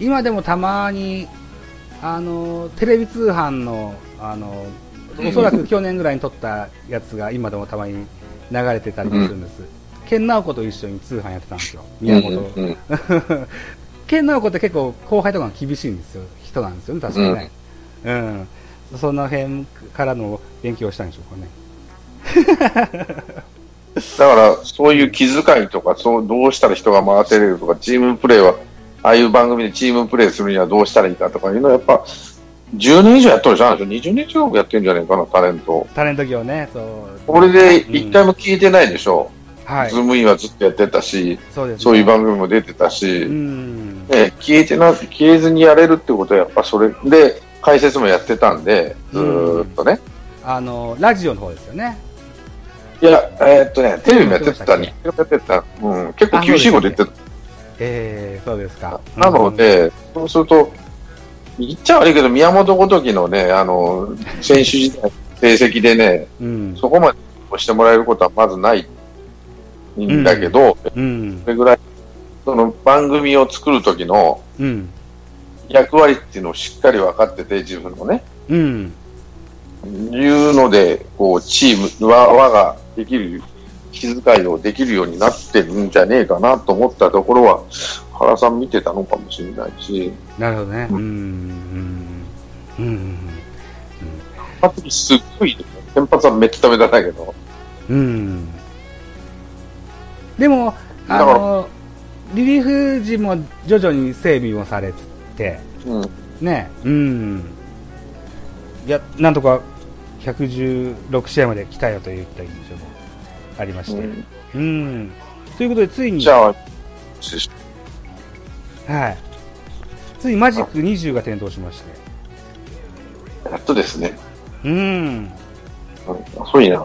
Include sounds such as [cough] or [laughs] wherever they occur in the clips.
今でもたまに、あの、テレビ通販の、あの、おそらく去年ぐらいに撮ったやつが今でもたまに流れてたりもするんです。健直子と一緒に通販やってたんですよ、宮本。うんうん健直子って結構後輩とかが厳しいんですよ、人なんですよね、確かね。うん。その辺からの勉強をしたんでしょうかね。[laughs] だから、そういう気遣いとか、そう、どうしたら人が回ってれるとか、チームプレーは、ああいう番組でチームプレーするにはどうしたらいいかとかいうのは、やっぱ、10年以上やっとるじゃん。20年近くやってるんじゃないかな、タレント。タレント業ね、そう。これで一回も消えてないでしょ。はいズ。ームインはずっとやってたし、そうです、ね。そういう番組も出てたし、うん。ね、消えてな、消えずにやれるってことは、やっぱそれで、解説もやってたんで、ずーっとね。あの、ラジオの方ですよね。いや、えーっとね、テレビもやってた、日テレもやってた、うん、結構厳しいこと言ってた。ええそうですか。なので、そうすると、言っちゃ悪いけど、宮本ごときのね、あの、選手時代の成績でね、うん、そこまで押してもらえることはまずないんだけど、うん。そ、れぐらい、その番組を作る時のうん、役割っていうのをしっかり分かってて、自分のね、うん、いうので、こう、チーム、輪輪ができる、気遣いをできるようになってるんじゃねえかなと思ったところは、原さん見てたのかもしれないし、なるほどね。う、うん。うん、うん、あとすっごい、先発はめっちゃダメだったけど、うん。でも、あの、リリーフ陣も徐々に整備もされて、うん、ね、うん。いや、なん。とか116試合まで来たよといった印象もありまして。うん。ということで、ついに、じゃあ、はい。ついにマジック20が点灯しまして。やっとですね、うん。うん、遅いな、[laughs]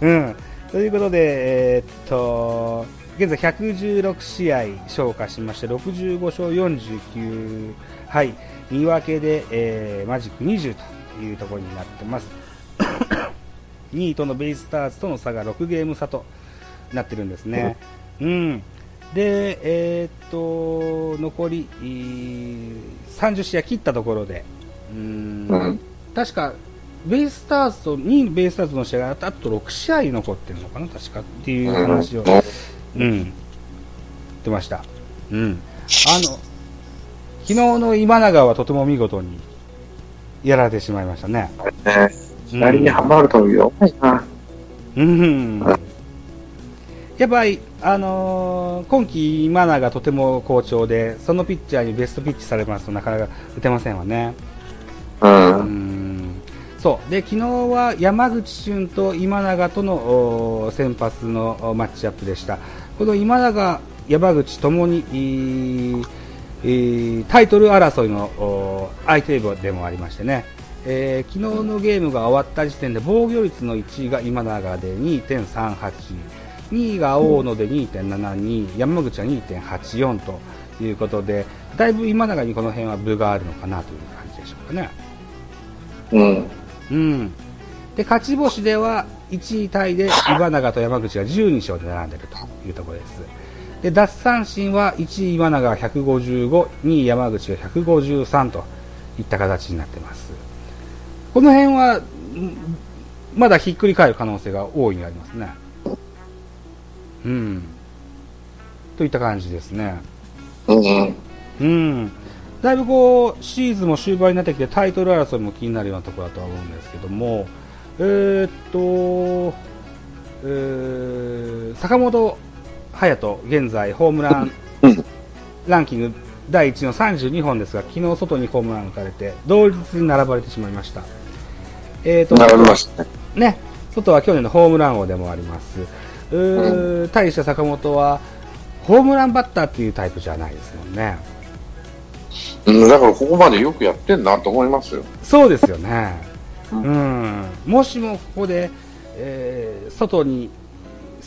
うん。ということで、えーっと、現在116試合消化しまして、65勝49敗、2分けで、えーマジック20というところになってます。2位とのベイスターズとの差が6ゲーム差となってるんですね。うん。で、えーっと、残り、えー30試合切ったところで、うーんうん確か、ベイスターズと、2位のベイスターズの試合があと6試合残ってるのかな、確かっていう話を、うん、言ってました。うん。あの、昨日の今永はとても見事にやられてしまいましたね。ね、左にはまると弱いな。うん。やっぱり、あのー今季今永とても好調で、そのピッチャーにベストピッチされますとなかなか打てませんわね。う。うんんそうで昨日は山口俊と今永とのお先発のおマッチアップでした。この今永、山口ともに、えーえータイトル争いのお相手でもありましてね、えー昨日のゲームが終わった時点で防御率の1位が今永で2.38、2位が大野で2.72、山口は2.84ということで、だいぶ今永にこの辺は分があるのかなという感じでしょうかね。うん。うん。で、勝ち星では1位タイで今永と山口が12勝で並んでいるというところです。で、奪三振は1位今永が155、2位山口が153といった形になっています。この辺は、んまだひっくり返る可能性が大いにありますね。うん。といった感じですね。うん。うん、だいぶこうシーズンも終盤になってきてタイトル争いも気になるようなところだとは思うんですけども、えーっと、えー坂本勇人、現在ホームランうんランキング第1の32本ですが、昨日外にホームラン打たれて、同率に並ばれてしまいました。えーっと並びましたね。ね、外は去年のホームラン王でもあります。うー対して坂本は、ホームランバッターっていうタイプじゃないですもんね。うん、だからここまでよくやってんなと思いますよ。そうですよね。ううん。もしもここで、えー外に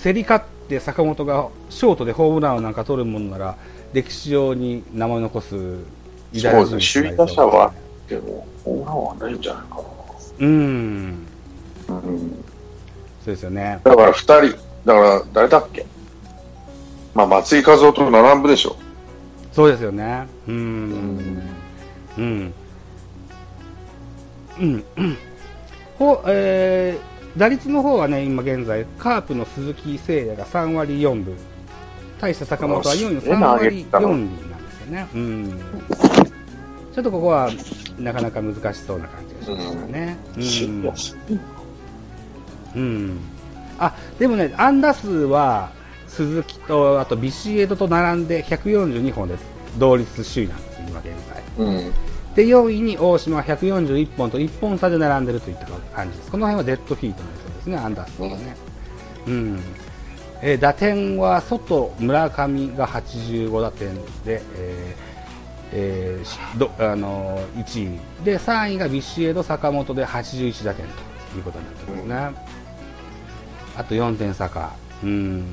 競り勝って坂本がショートでホームランをなんか取るものなら、歴史上に名前を残す偉大なそうですね。首位打者は、でも、ホームランはないんじゃないかうん。な。うん。そうですよね。だから二人、だから誰だっけ？まあ、松井稼頭と並ぶでしょ。そうですよね。うん。うん。うん。うんほえー打率の方はね、今現在、カープの鈴木誠也が3割4分。対して坂本は4位の3割4厘なんですよね。うん。ちょっとここは、なかなか難しそうな感じがしますよね。うん。うん。あ、でもね、安打数は、鈴木と、あとビシエドと並んで142本で同率首位なんです、今現在。うん。で、4位に大島は141本と1本差で並んでるといった感じです。この辺はデッドヒートになりそうですね、アンダースはね。うん。えー打点は外、村上が85打点で、えーえーしどあのー1位で3位がビシエド、坂本で81打点ということになってますね、あと4点差か、うん、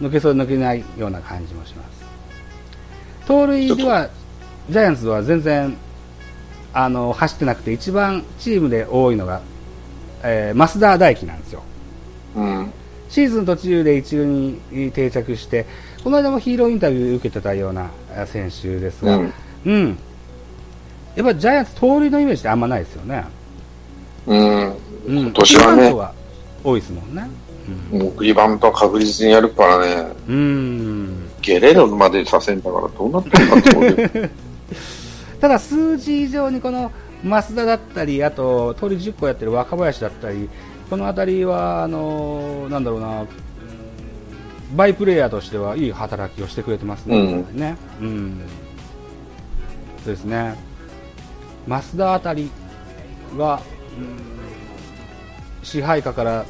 抜けそう抜けないような感じもします。盗塁ではジャイアンツは全然あの走ってなくて一番チームで多いのが、えー増田大輝なんですよ。うん。シーズン途中で一軍に定着して、この間もヒーローインタビュー受けてたようなえー選手ですが、うんうん。やっぱジャイアンツ盗塁のイメージってあんまないですよね。うん。うん。今年はね送りバントが多いですもんね。送りバントは確実にやるからね。うん。うん。ゲレロまでさせんだからどうなってるかと思うけど。[laughs] ただ数字以上にこの増田だったり、あと盗塁10個やってる若林だったり、この辺りはあのなんだろうな、うんバイプレーヤーとしてはいい働きをしてくれてますね。うんねうん、そうですね。増田あたりが、うん支配下から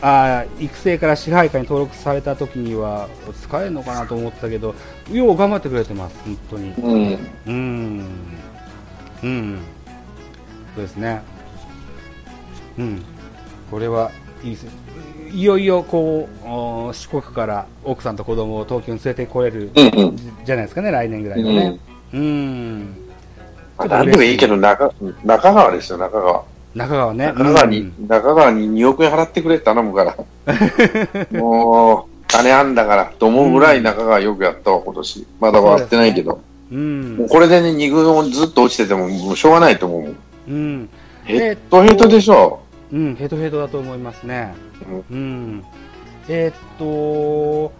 あー育成から支配下に登録された時には使えるのかなと思ったけど、よう頑張ってくれてます、本当に。うん。うん。うん。そうですね。うん。これはいいですいよいよこうお四国から奥さんと子供を東京に連れてこれるうんうん。じじゃないですかね、来年ぐらいはね。うん。まあ、なんでもいいけど、中、中川ですよ、中川。中川ね。中川に、うん中川に2億円払ってくれって頼むから。[laughs] もう、金あんだから、と思うぐらい中川よくやったわ、今年。まだ終わってないけど。うんもう。これでね、2軍をずっと落ちてても、もうしょうがないと思う。うん。ヘッドヘッドでしょ。うん、ヘトヘトだと思いますね。うんうん。えーっと、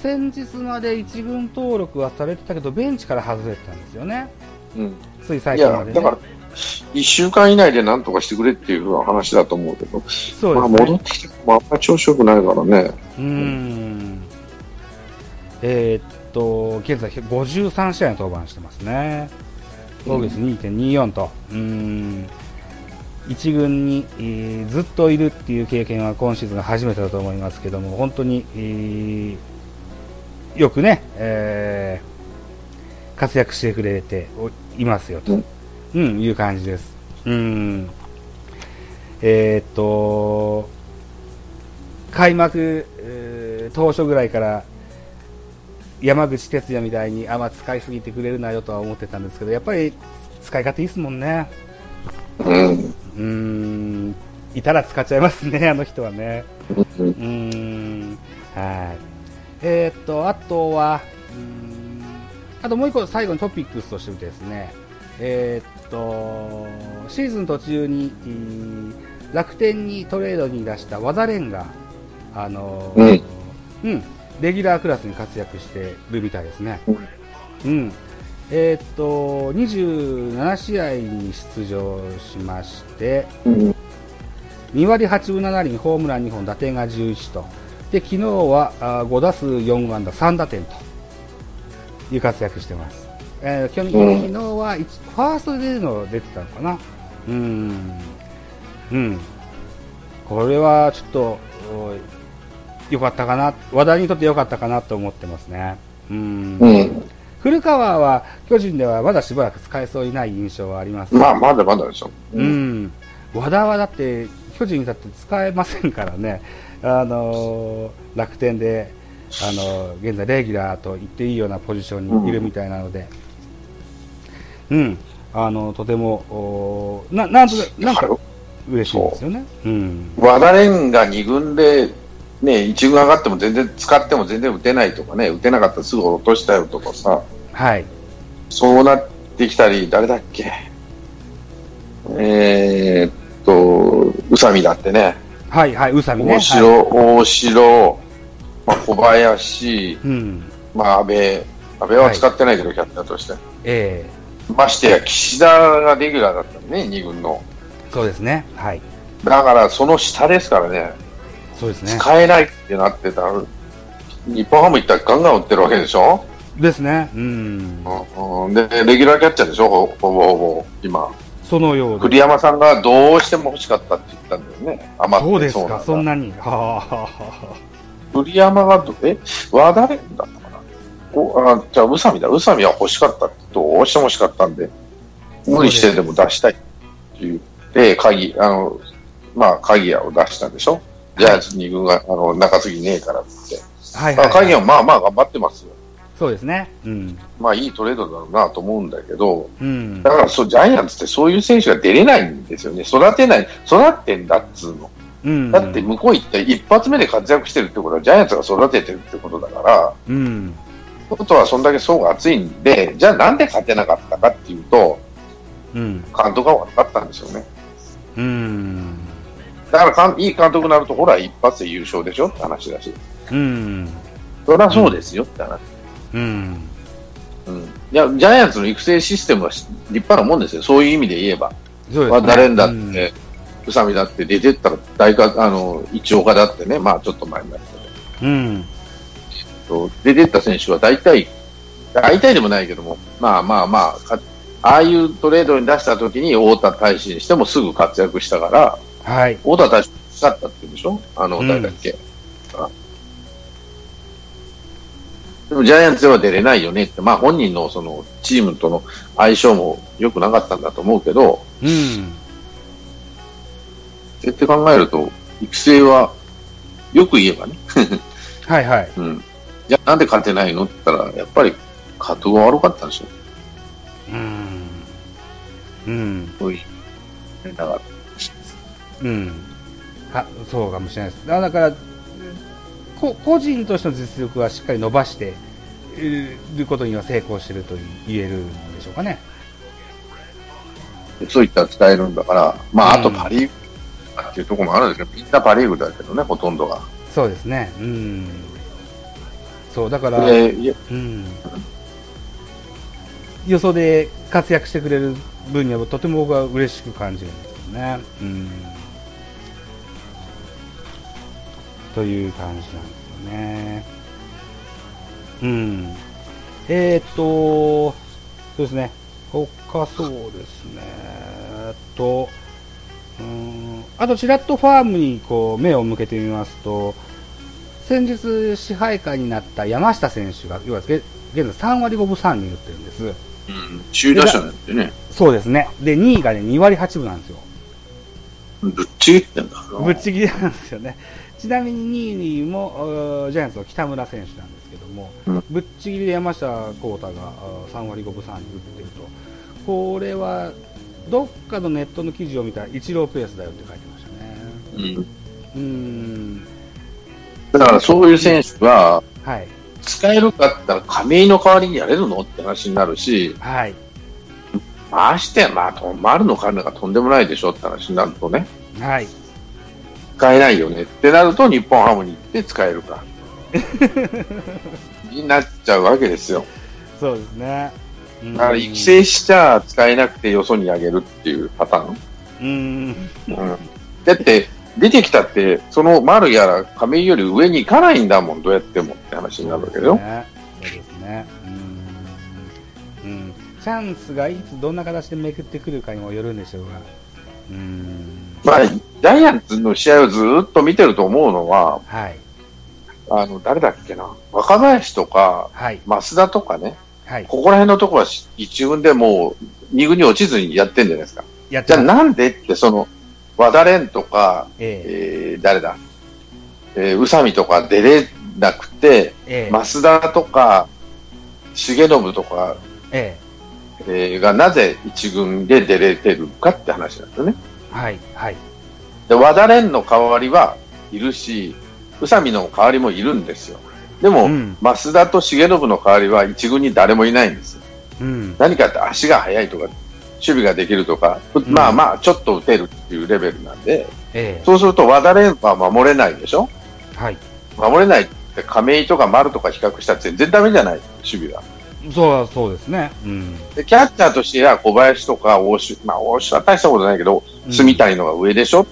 先日まで一軍登録はされてたけど、ベンチから外れてたんですよね。うん。つい最近まで、ね。だから、1週間以内で何とかしてくれっていう話だと思うけど、まあそうですね。戻ってきてもあんまり調子よくないからね。うーん。えーっと、現在53試合に登板してますね。防御率2.24と。うーん。一軍に、えーずっといるっていう経験は今シーズンが初めてだと思いますけども、本当に、えーよくね、えー活躍してくれておいますよと、うんうん、いう感じです。うん。えーっと、開幕、えー当初ぐらいから山口哲也みたいにあんま使いすぎてくれるなよとは思ってたんですけどやっぱり使い方いいですもんねうん。うーんいたら使っちゃいますね [laughs] あの人はね。うんうーんはい。えーっとあとはうーんあともう一個最後にトピックスとしてですね。えーっとシーズン途中にえー楽天にトレードに出した技連があのーうん、レギュラークラスに活躍してるみたいですね。うん。えーっと、27試合に出場しまして、うん。2割8分7厘、ホームラン2本、打点が11と。で、昨日はあー5打数4安打3打点という活躍してます。えー、去年、うん昨日は一ファーストでの出てたのかな。うん。うん。これはちょっと、お良かったかな、話題にとって良かったかなと思ってますね。うん。うん。古川は巨人ではまだしばらく使えそうにない印象はあります。まあ、まだまだでしょ。うん、和田はだって巨人にだって使えませんからね、あのー楽天で、あのー現在、レギュラーと言っていいようなポジションにいるみたいなので、うん、あのとてもおーななんとなんか嬉しいですよね。うん、和田蓮が2軍でね、一軍上がっても全然使っても全然打てないとかね、打てなかったらすぐ落としたよとかさ、はい。そうなってきたり、誰だっけ、えーっと、宇佐美だってね、はい、はい、宇佐美ね。大城、はい大城、まあ、小林、うん。まあ、安倍、安倍は使ってないけど、キャッチャーとして。えましてや、岸田がレギュラーだったね、2軍の。えそうですね。はい。だから、その下ですからね、そうですね。使えないってなってたら、日本ハム行ったらガンガン打ってるわけでしょ、ですね。うん。で、レギュラーキャッチャーでしょ、ほほぼほぼ、今。そのようで栗山さんがどうしても欲しかったって言ったんだよね、余ってそうですか、そんなに。栗山がど、え、和田蓮だったかな？おあじゃあ、宇佐美だ。宇佐美は欲しかったどうしても欲しかったんで、無理してでも出したいって言って、鍵、あの、まあ、鍵谷を出したんでしょ？ジャイアンツ2軍が、あの、中継ぎねえからってはいまあ、はい、はい。はまあまあ頑張ってますよ。そうですね。うん。まあ、いいトレードだろうなと思うんだけど、うんだ。からそう、ジャイアンツってそういう選手が出れないんですよね。育てない、育ってんだっつうの。うん。だって向こう行って一発目で活躍してるってことはジャイアンツが育ててるってことだから、うん。ことはそんだけ層が厚いんで、じゃあなんで勝てなかったかっていうと、うん。監督が悪かったんですよね。うん。だからかんいい監督になると、ほら、一発で優勝でしょ？って話だし。うん。そりゃそうですよって話。うん。うん。いや、ジャイアンツの育成システムはし立派なもんですよ。そういう意味で言えば。そうですね。まあ、誰だっうんて、宇佐美だって出てったら大か、あの、一岡だってね、まあちょっと前になったけうん。ど、出てった選手は大体、大体でもないけども、まあまあまあ、かああいうトレードに出した時に太田大使にしてもすぐ活躍したから、はい。太田大使使ったって言うんでしょ？あの、うん誰だっけ、あでもジャイアンツでは出れないよねって、まあ本人のそのチームとの相性も良くなかったんだと思うけど、うん。そうやって考えると、育成は、よく言えばね、[laughs] はいはい。うん。じゃあなんで勝てないのって言ったら、やっぱり、加藤が悪かったんでしょ？うん。うん。そういう。だから、うん。は、そうかもしれないです。だから、こ個人としての実力はしっかり伸ばしていることには成功していると言えるんでしょうかね。そういったら使えるんだから、まあ、あとうんパリーグっていうところもあるんですけど、みんなパリーグだけどね、ほとんどが。そうですね。うん。そう、だから、うん。よそで活躍してくれる分にはとても僕は嬉しく感じるんですよね。うん。という感じなんですよね。うん。えー、っと、そうですね。他そうですね。えっと、うん、あとちらっとファームにこう目を向けてみますと、先日支配下になった山下選手が、要は現現在3割5分3厘打ってるんです。うん、首位打者なんてね、そうですね。で、2位がね、2割8分なんですよ。ぶっちぎってんだ。ぶっちぎりなんですよね。ちなみに2位もジャイアンツの北村選手なんですけども、うん。ぶっちぎりで山下幸太があー3割5分3厘打ってると、これはどっかのネットの記事を見たら、イチローペースだよって書いてましたね。うん。うーん、だからそういう選手が、はい、使えるかって言ったら亀井の代わりにやれるのって話になるし、はい、ましてや、まあ、と丸の彼がとんでもないでしょって話になるとね、はい、使えないよねってなると日本ハムに行って使えるか。[laughs] になっちゃうわけですよ。そうですね。うんだから育成しちゃ使えなくてよそにあげるっていうパターン。うーん、うん、だって、出てきたって、その丸やら亀井より上に行かないんだもん、どうやってもって話になるわけだよ。ね、そうですね。うん。うん。チャンスがいつどんな形でめくってくるかにもよるんでしょうが。うん。まあ、ジャイアンツの試合をずっと見てると思うのは、はい。あの、誰だっけな、若林とか、はい。増田とかね、はい。ここら辺のところは一軍でもう二軍に落ちずにやってんじゃないですか。じゃあ。なんでって、その、和田蓮とか、ええー、誰だ、えー、宇佐美とか出れなくて、えええ増田とか、重信とか、ええーがなぜ一軍で出れてるかって話なんですよね。えはい。はい。で、和田蓮の代わりはいるし、宇佐美の代わりもいるんですよ。でも、うん増田と重信の代わりは一軍に誰もいないんですよ。うん。何かって足が速いとか、守備ができるとか、んまあまあ、ちょっと打てるっていうレベルなんで、えそうすると和田蓮は守れないでしょ？えはい。守れないって亀井とか丸とか比較したら全然ダメじゃない守備が。そう、そうですね。うん。で、キャッチャーとしては小林とか大城、まあ大城は大したことないけど、うん住谷のが上でしょ、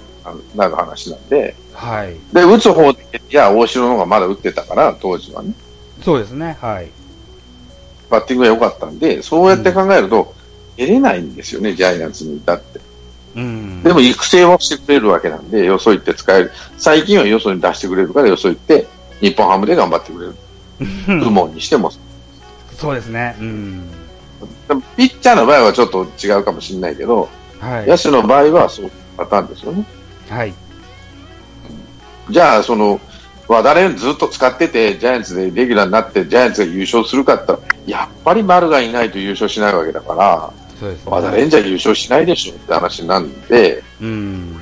なる話なんで、はい。で、打つ方で、いや、大城の方がまだ打ってたから、当時はね、そうですね。はい。バッティングが良かったんで、そうやって考えると、出れないんですよね、ジャイアンツにいたって。うん。でも育成はしてくれるわけなんで、よそ行って使える。最近はよそに出してくれるから、よそ行って、日本ハムで頑張ってくれる。部門にしても。そうですね。うん。ピッチャーの場合はちょっと違うかもしれないけど、はい。野手の場合はそうパターンですよね。はい。じゃあ、その、和田蓮ずっと使ってて、ジャイアンツでレギュラーになって、ジャイアンツが優勝するかってやっぱり丸がいないと優勝しないわけだから、そうですね。和田蓮じゃ優勝しないでしょって話なんで、うん。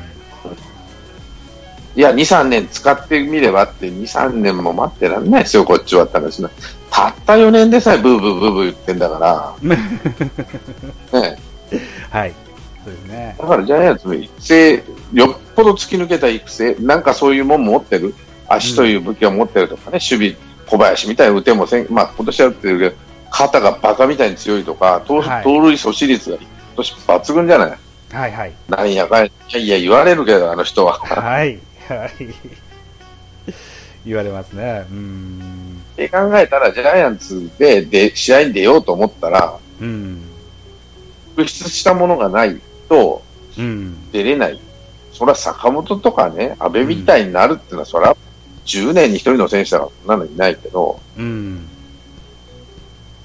いや、2、3年使ってみればって、2、3年も待ってらんないですよ、こっちはって話な。たった4年でさえブーブーブーブー言ってんだから、[laughs] ね、はい。そうですね。だからジャイアンツの育成、よっぽど突き抜けた育成、なんかそういうもん持ってる、足という武器を持ってるとかね、守備、小林みたいに打てもせん、まあ今年は打ってるけど、肩がバカみたいに強いとか、盗塁阻止率が今年抜群じゃない？はいはい。なんやかんや、いやいや言われるけど、あの人は。はい。はい。言われますね。うん。って考えたら、ジャイアンツでで試合に出ようと思ったら、うん。突出したものがないとうん。出れない。それは坂本とかね、安倍みたいになるっていうのは、それは10年に1人の選手だからそんなのいないけど、うん。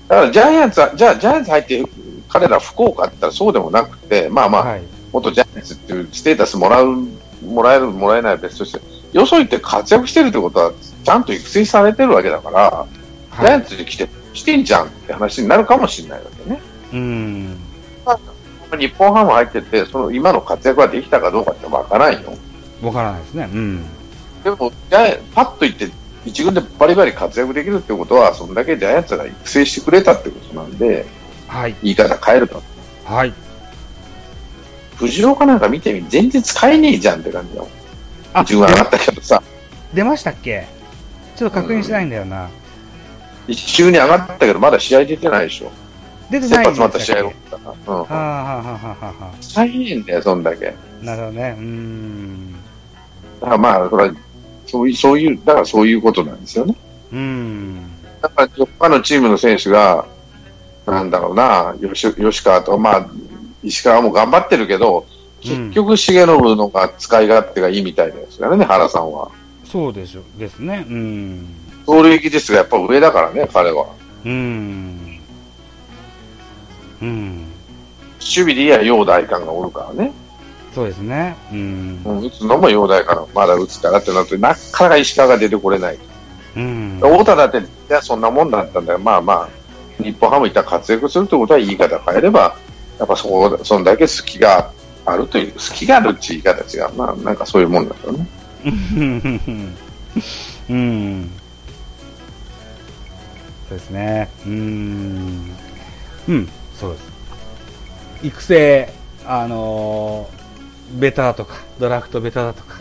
だからジャイアンツは、じゃあジャイアンツ入って彼ら不幸かって言ったらそうでもなくて、まあまあ、はい。元ジャイアンツっていうステータスもらう、もらえる、もらえないは別として、よそ行って活躍してるってことは、ちゃんと育成されてるわけだから、ジャイアンツに来て、してんじゃんって話になるかもしれないわけね。うん。日本ハム入ってて、その今の活躍ができたかどうかってわからんよ。わからないですね。うん。でも、ジャイアンパッと言って、一軍でバリバリ活躍できるってことは、そんだけジャイアンツが育成してくれたってことなんで、はい。言い方変えると。はい。藤岡なんか見てみ、全然使えねえじゃんって感じだもん。あ、一軍上がったけどさ、出ましたっけ？ちょっと確認しないんだよな。一軍に上がったけど、まだ試合出てないでしょ。先出てないん発でしたっけまた試合が起きたから。うん。はあ、はあはあはあはあは使えねえんだよ、そんだけ。あ、なるほどね。うん。だからまあ、それはそういう、そういう、だからそういうことなんですよね。うん。だから、他のチームの選手が、なんだろうな、吉吉川と、まあ、石川も頑張ってるけど、結局、重信のが使い勝手がいいみたいですからね、原さんは。そうでしょ、ですね。うん。盗塁技術がやっぱ上だからね、彼は。うん。うん。守備でいや、陽大官がおるからね。そうですね。うん。うん、打つのも陽大官、まだ打つからってなって、なかなか石川が出てこれない。うん。太田だって、いや、そんなもんだったんだよ。まあまあ、日本ハムいったら活躍するってことは言い方変えれば、やっぱそこ、そんだけ好きがあるという、好きがあるっていう言い方違う。まあ、なんかそういうもんだよね。うん。そうですね。うん。うん、そうです。育成、あのーベタだとか、ドラフトベタだとか、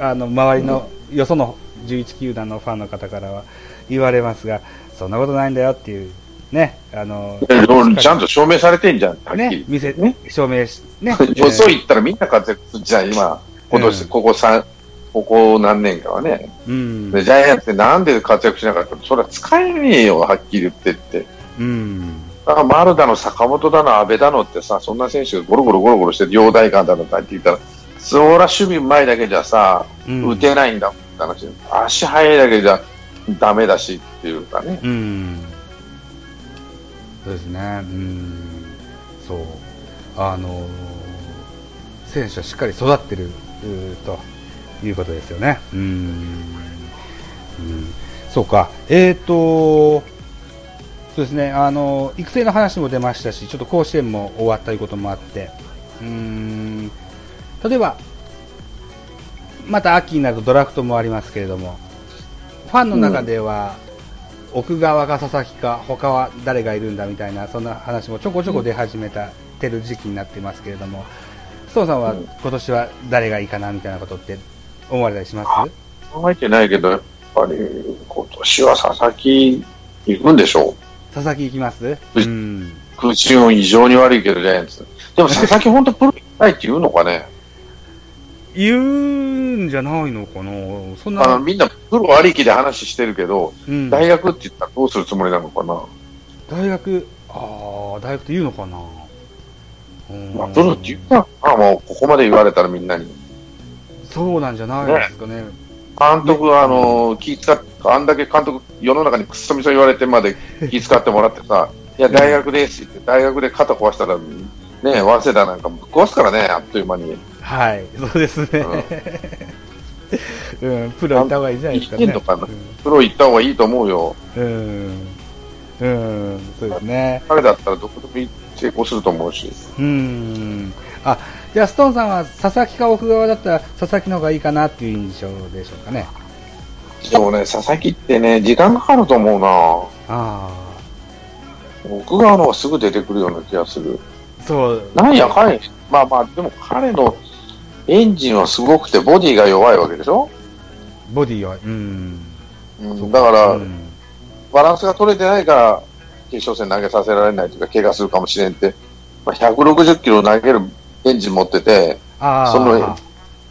あの、周りの、よその11球団のファンの方からは言われますが、そんなことないんだよっていう、ね、あのーちゃんと証明されてんじゃん。ね見せ、ね証明し、ね [laughs] よそ行ったらみんな活躍するじゃん、今。今年、うんここ三、ここ何年かはね。うん。で、ジャイアンツってなんで活躍しなかったの？それは使えねえよ、はっきり言ってって。うん。だから丸だの、坂本だの、安倍だのってさ、そんな選手がゴロゴロゴロゴロして、両大官だのって言ったら、そら守備うまいだけじゃさ、うん打てないんだって話。足速いだけじゃダメだしっていうかね。うん。そうですね。うん。そう。あの選手はしっかり育ってるということですよね。うん。うん、そうか。えっ、とそうですね。あの育成の話も出ましたし、ちょっと甲子園も終わったということもあって、うん。例えば、また秋になるとドラフトもありますけれども、ファンの中では、奥川か佐々木か、他は誰がいるんだみたいな、そんな話もちょこちょこ出始めた、てる時期になってますけれども、ストーンさんはうん今年は誰がいいかなみたいなことって思われたりします？考えてないけど、やっぱり今年は佐々木行くんでしょう。佐々木行きます？ううん。空中音異常に悪いけど、ジャイアンツ。でも [laughs] 佐々木本当プロ行きたいって言うのかね？言うんじゃないのかなそんあのな、みんなプロありきで話してるけど、うん、大学って言ったらどうするつもりなのかな？大学、ああ、大学って言うのかなうんまあ、プロって言ったら、あもうここまで言われたらみんなに。そうなんじゃないですかね。監督は、あの、気使っあんだけ監督、世の中にくっそみそ言われてまで [laughs] 気使ってもらってさ、いや、大学ですって大学で肩壊したら、ね、早稲田なんかぶっ壊すからね、あっという間に。はい、そうですね。うん、[laughs] プロ行った方がいいじゃないですかね。かな？プロ行った方がいいと思うよ。うん。うん、うん、そうですね。彼だったらどこでも成功すると思うし。うん。あ、じゃあ、ストーンさんは佐々木か奥川だったら佐々木の方がいいかなっていう印象でしょうかね。でもね、佐々木ってね、時間かかると思うなあ奥川の方がすぐ出てくるような気がする。あ、そう。なんやかんや、まあまあ、でも彼のエンジンはすごくて、ボディが弱いわけでしょ、ボディは、うん。うん、だから、うんバランスが取れてないから、決勝戦投げさせられないというか、怪我するかもしれんって、まあ、160キロ投げるエンジン持ってて、その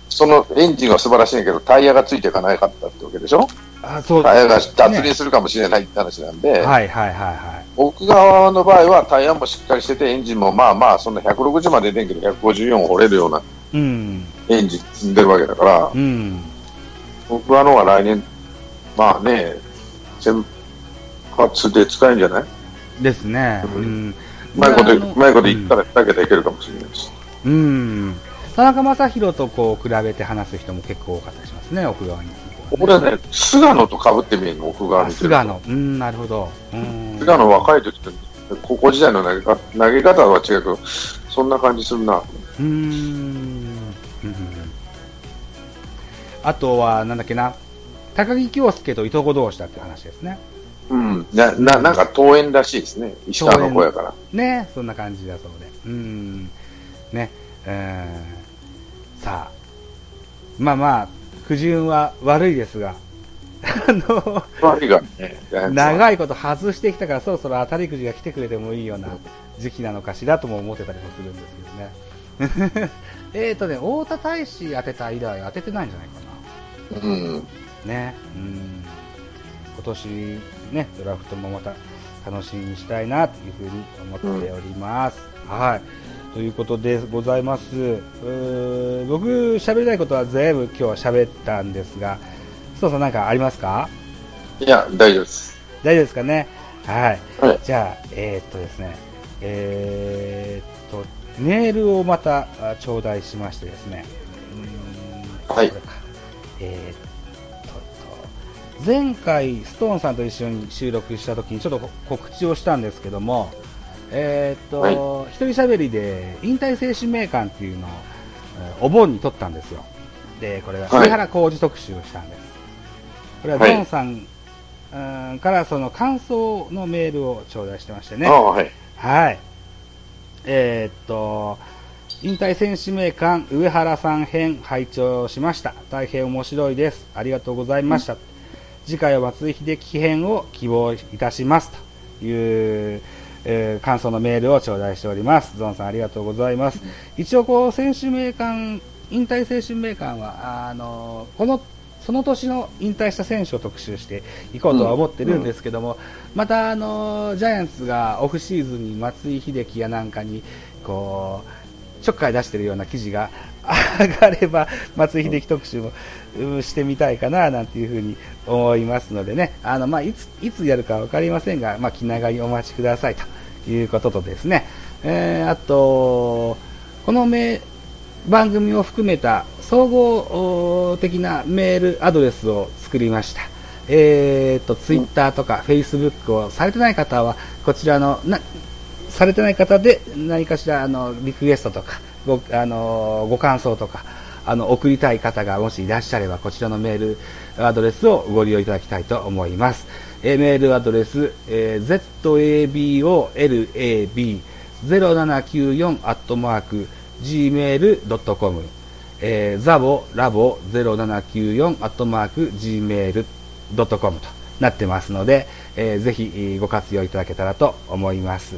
そのエンジンは素晴らしいけど、タイヤがついていかなかったってわけでしょ？あそうタイヤが脱輪するかもしれないって話なんで、はいはいはいは奥側の場合はタイヤもしっかりしてて、エンジンもまあまあ、そんな160まで出んけど、154を掘れるような。エンジン積んでるわけだから、うん。僕はのが来年、まあね、先発で使えるんじゃない？ですね。ううん。うまいこと、うまいこと言ったら2桁いけるかもしれないし。うん。田中将大とこう比べて話す人も結構多かったりしますね、奥側については俺はね、菅野と被ってみるの、奥側あ見てる菅野。うん、なるほど。うん。菅野若い時って、高校時代の投げか投げ方は違うけど、そんな感じするな。うーん。うんあとは、なんだっけな。高木京介といとこ同士だって話ですね。うん。な、な、なんか登園らしいですね。石川の子やから。ね、そんな感じだそうで。うん。ね、うん。さあ。まあまあ、苦順は悪いですが、[laughs] あの、悪いがね。長いこと外してきたからそろそろ当たりくじが来てくれてもいいような時期なのかしらとも思ってたりもするんですけどね。[laughs] えーとね、太田大使当てた以来当ててないんじゃないかうん。な。ね。うん。今年ね、ドラフトもまた楽しみにしたいなというふうに思っております。はい。ということでございます。僕、喋りたいことは全部今日は喋ったんですが、そうそうなんかありますか？いや、大丈夫です。大丈夫ですかね？はい。はいじゃあ、えーっとですね、えーっと、メールをまたあ頂戴しましてですね、うーんはいこれかえーっとと、前回、ストーンさんと一緒に収録した時にちょっと告知をしたんですけども、えーっと、はい一人喋りで引退精神名鑑っていうのを、えーお盆に撮ったんですよ。で、これははい上原浩二特集をしたんです。これはゾンさん、うんからその感想のメールを頂戴してましてね。はい。はい。えーっと、引退選手名鑑上原さん編拝聴しました。大変面白いです。ありがとうございました。次回は松井秀喜編を希望いたしますという、えー感想のメールを頂戴しております。ゾンさんありがとうございます。一応こう選手名鑑、引退選手名鑑は、あの、このその年の引退した選手を特集していこうとは思ってるんですけども、またあのジャイアンツがオフシーズンに松井秀喜やなんかにこうちょっかい出してるような記事が上がれば松井秀喜特集もしてみたいかななんていうふうに思いますのでねあの、まあ、いついつやるか分かりませんが、まあ、気長にお待ちくださいということとですね、えーあとこのメ番組を含めた総合的なメールアドレスを作りました。えーと、ツイッターとかフェイスブックをされてない方は、こちらの、な、されてない方で何かしら、あの、リクエストとか、ご、あの、ご感想とか、あの、送りたい方がもしいらっしゃれば、こちらのメールアドレスをご利用いただきたいと思います。えメールアドレス、えー zabolab0794 アットマーク gmail.com え、ザボラボ0794アットマーク gmail.com となってますので、えーぜひご活用いただけたらと思います。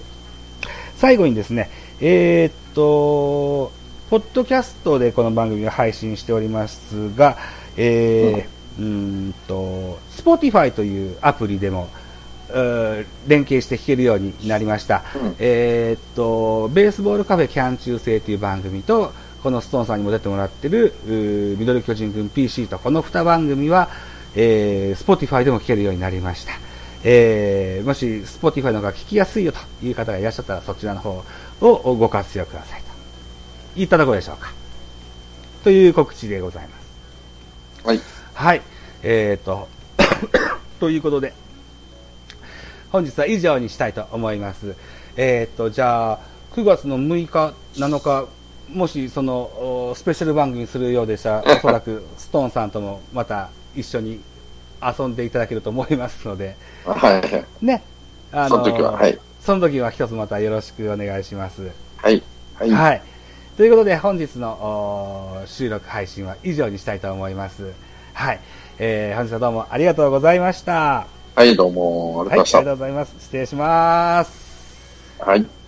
最後にですね、えーっと、ポッドキャストでこの番組を配信しておりますが、えー、うーんと、Spotify というアプリでも、連携して聴けるようになりました。うんえーっと、ベースボールカフェキャン中制という番組と、このストーンさんにも出てもらってる、ミドル巨人軍 PC と、この2番組は、えー、Spotify でも聴けるようになりました。えー、もし Spotify の方が聞きやすいよという方がいらっしゃったら、そちらの方をご活用くださいと。いったところでしょうか。という告知でございます。はい。はい。えーと、[coughs] ということで、本日は以上にしたいと思います。えーと、じゃあ、9月の6日、7日、もしその、おスペシャル番組するようでしたら、[laughs] おそらくストーンさんともまた一緒に遊んでいただけると思いますので、はい。はい。ね。あその時ははい。その時は一つまたよろしくお願いします。はい。はい。はい。ということで、本日のお収録配信は以上にしたいと思います。はい。えー、本日はどうもありがとうございました。はい、どうも、ありはい、ありががとうございまとうございます。失礼します。した。はい。